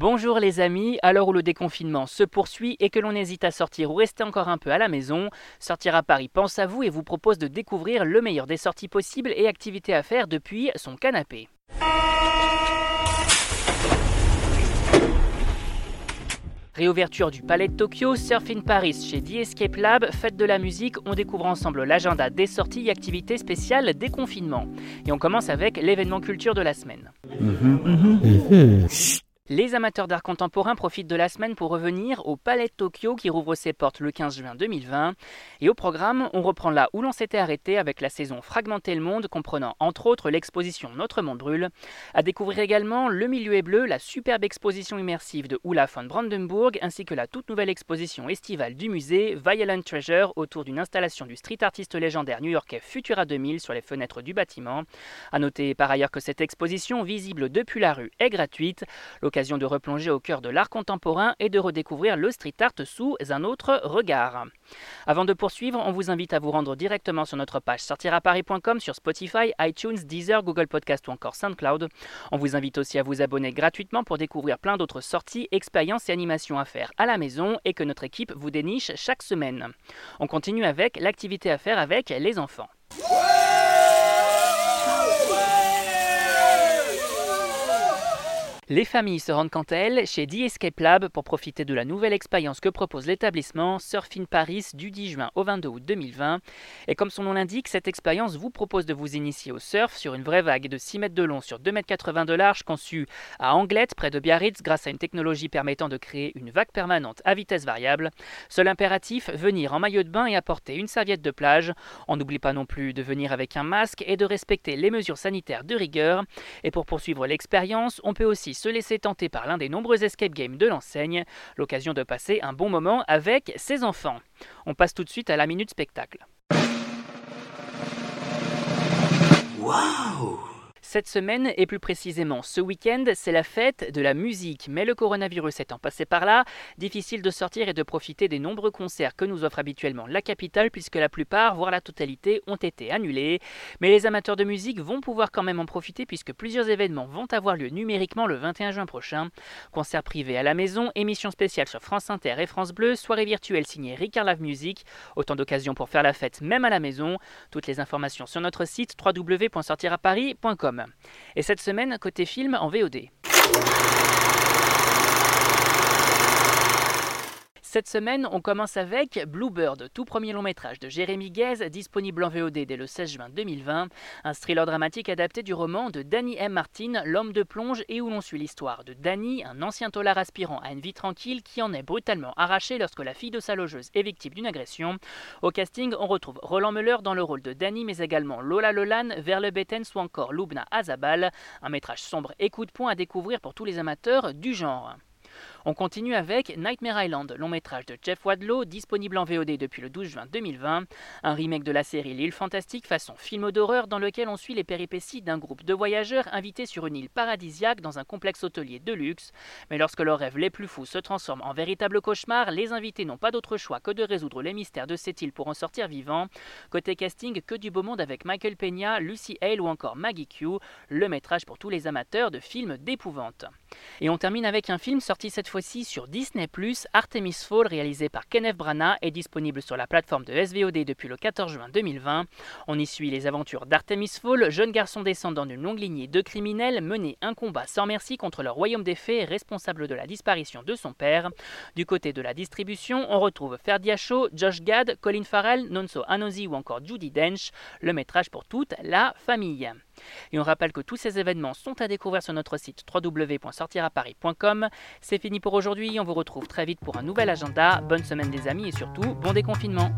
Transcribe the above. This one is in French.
Bonjour les amis, à l'heure où le déconfinement se poursuit et que l'on hésite à sortir ou rester encore un peu à la maison, Sortir à Paris pense à vous et vous propose de découvrir le meilleur des sorties possibles et activités à faire depuis son canapé. Réouverture du Palais de Tokyo, Surf in Paris chez The Escape Lab, fête de la musique, on découvre ensemble l'agenda des sorties et activités spéciales déconfinement. Et on commence avec l'événement culture de la semaine. Mhm. Mhm. Les amateurs d'art contemporain profitent de la semaine pour revenir au Palais de Tokyo qui rouvre ses portes le 15 juin 2020. Et au programme, on reprend là où l'on s'était arrêté avec la saison Fragmenter le monde, comprenant entre autres l'exposition Notre monde brûle. À découvrir également Le milieu est bleu, la superbe exposition immersive de Ulla von Brandenburg, ainsi que la toute nouvelle exposition estivale du musée Violent Treasure autour d'une installation du street artiste légendaire new-yorkais Futura 2000 sur les fenêtres du bâtiment. À noter par ailleurs que cette exposition, visible depuis la rue, est gratuite de replonger au cœur de l'art contemporain et de redécouvrir le street art sous un autre regard. Avant de poursuivre, on vous invite à vous rendre directement sur notre page sortiraparis.com sur Spotify, iTunes, Deezer, Google Podcast ou encore SoundCloud. On vous invite aussi à vous abonner gratuitement pour découvrir plein d'autres sorties, expériences et animations à faire à la maison et que notre équipe vous déniche chaque semaine. On continue avec l'activité à faire avec les enfants. Les familles se rendent quant à elles chez The Escape Lab pour profiter de la nouvelle expérience que propose l'établissement Surfing Paris du 10 juin au 22 août 2020. Et comme son nom l'indique, cette expérience vous propose de vous initier au surf sur une vraie vague de 6 mètres de long sur 2 mètres 80 de large conçue à Anglette près de Biarritz grâce à une technologie permettant de créer une vague permanente à vitesse variable. Seul impératif, venir en maillot de bain et apporter une serviette de plage. On n'oublie pas non plus de venir avec un masque et de respecter les mesures sanitaires de rigueur. Et pour poursuivre l'expérience, on peut aussi se laisser tenter par l'un des nombreux escape games de l'enseigne, l'occasion de passer un bon moment avec ses enfants. On passe tout de suite à la minute spectacle. Waouh cette semaine, et plus précisément ce week-end, c'est la fête de la musique. Mais le coronavirus étant passé par là, difficile de sortir et de profiter des nombreux concerts que nous offre habituellement la capitale, puisque la plupart, voire la totalité, ont été annulés. Mais les amateurs de musique vont pouvoir quand même en profiter, puisque plusieurs événements vont avoir lieu numériquement le 21 juin prochain. Concerts privés à la maison, émissions spéciales sur France Inter et France Bleu, soirée virtuelle signée Ricard Live Music, autant d'occasions pour faire la fête même à la maison. Toutes les informations sur notre site www.sortiraparis.com. Et cette semaine, côté film en VOD. Cette semaine, on commence avec Bluebird, tout premier long métrage de Jérémy Guez, disponible en VOD dès le 16 juin 2020. Un thriller dramatique adapté du roman de Danny M. Martin, L'homme de plonge, et où l'on suit l'histoire de Danny, un ancien tolard aspirant à une vie tranquille qui en est brutalement arraché lorsque la fille de sa logeuse est victime d'une agression. Au casting, on retrouve Roland Muller dans le rôle de Danny, mais également Lola Lolan, Verle Bettens ou encore Lubna Azabal. Un métrage sombre et coup de poing à découvrir pour tous les amateurs du genre. On continue avec Nightmare Island, long métrage de Jeff Wadlow, disponible en VOD depuis le 12 juin 2020, un remake de la série L'île fantastique façon film d'horreur dans lequel on suit les péripéties d'un groupe de voyageurs invités sur une île paradisiaque dans un complexe hôtelier de luxe. Mais lorsque leurs rêves les plus fous se transforment en véritable cauchemar, les invités n'ont pas d'autre choix que de résoudre les mystères de cette île pour en sortir vivants. Côté casting, que du beau monde avec Michael Peña, Lucy Hale ou encore Maggie Q, le métrage pour tous les amateurs de films d'épouvante. Et on termine avec un film sorti cette fois-ci sur Disney+, Artemis Fall, réalisé par Kenneth Branagh, est disponible sur la plateforme de SVOD depuis le 14 juin 2020. On y suit les aventures d'Artemis Fall, jeune garçon descendant d'une longue lignée de criminels, mené un combat sans merci contre le royaume des fées, responsable de la disparition de son père. Du côté de la distribution, on retrouve Ferdia Shaw, Josh Gad, Colin Farrell, Nonso Anozi ou encore Judy Dench, le métrage pour toute la famille. Et on rappelle que tous ces événements sont à découvrir sur notre site www.sortiraparis.com. C'est fini pour aujourd'hui, on vous retrouve très vite pour un nouvel agenda. Bonne semaine des amis et surtout, bon déconfinement.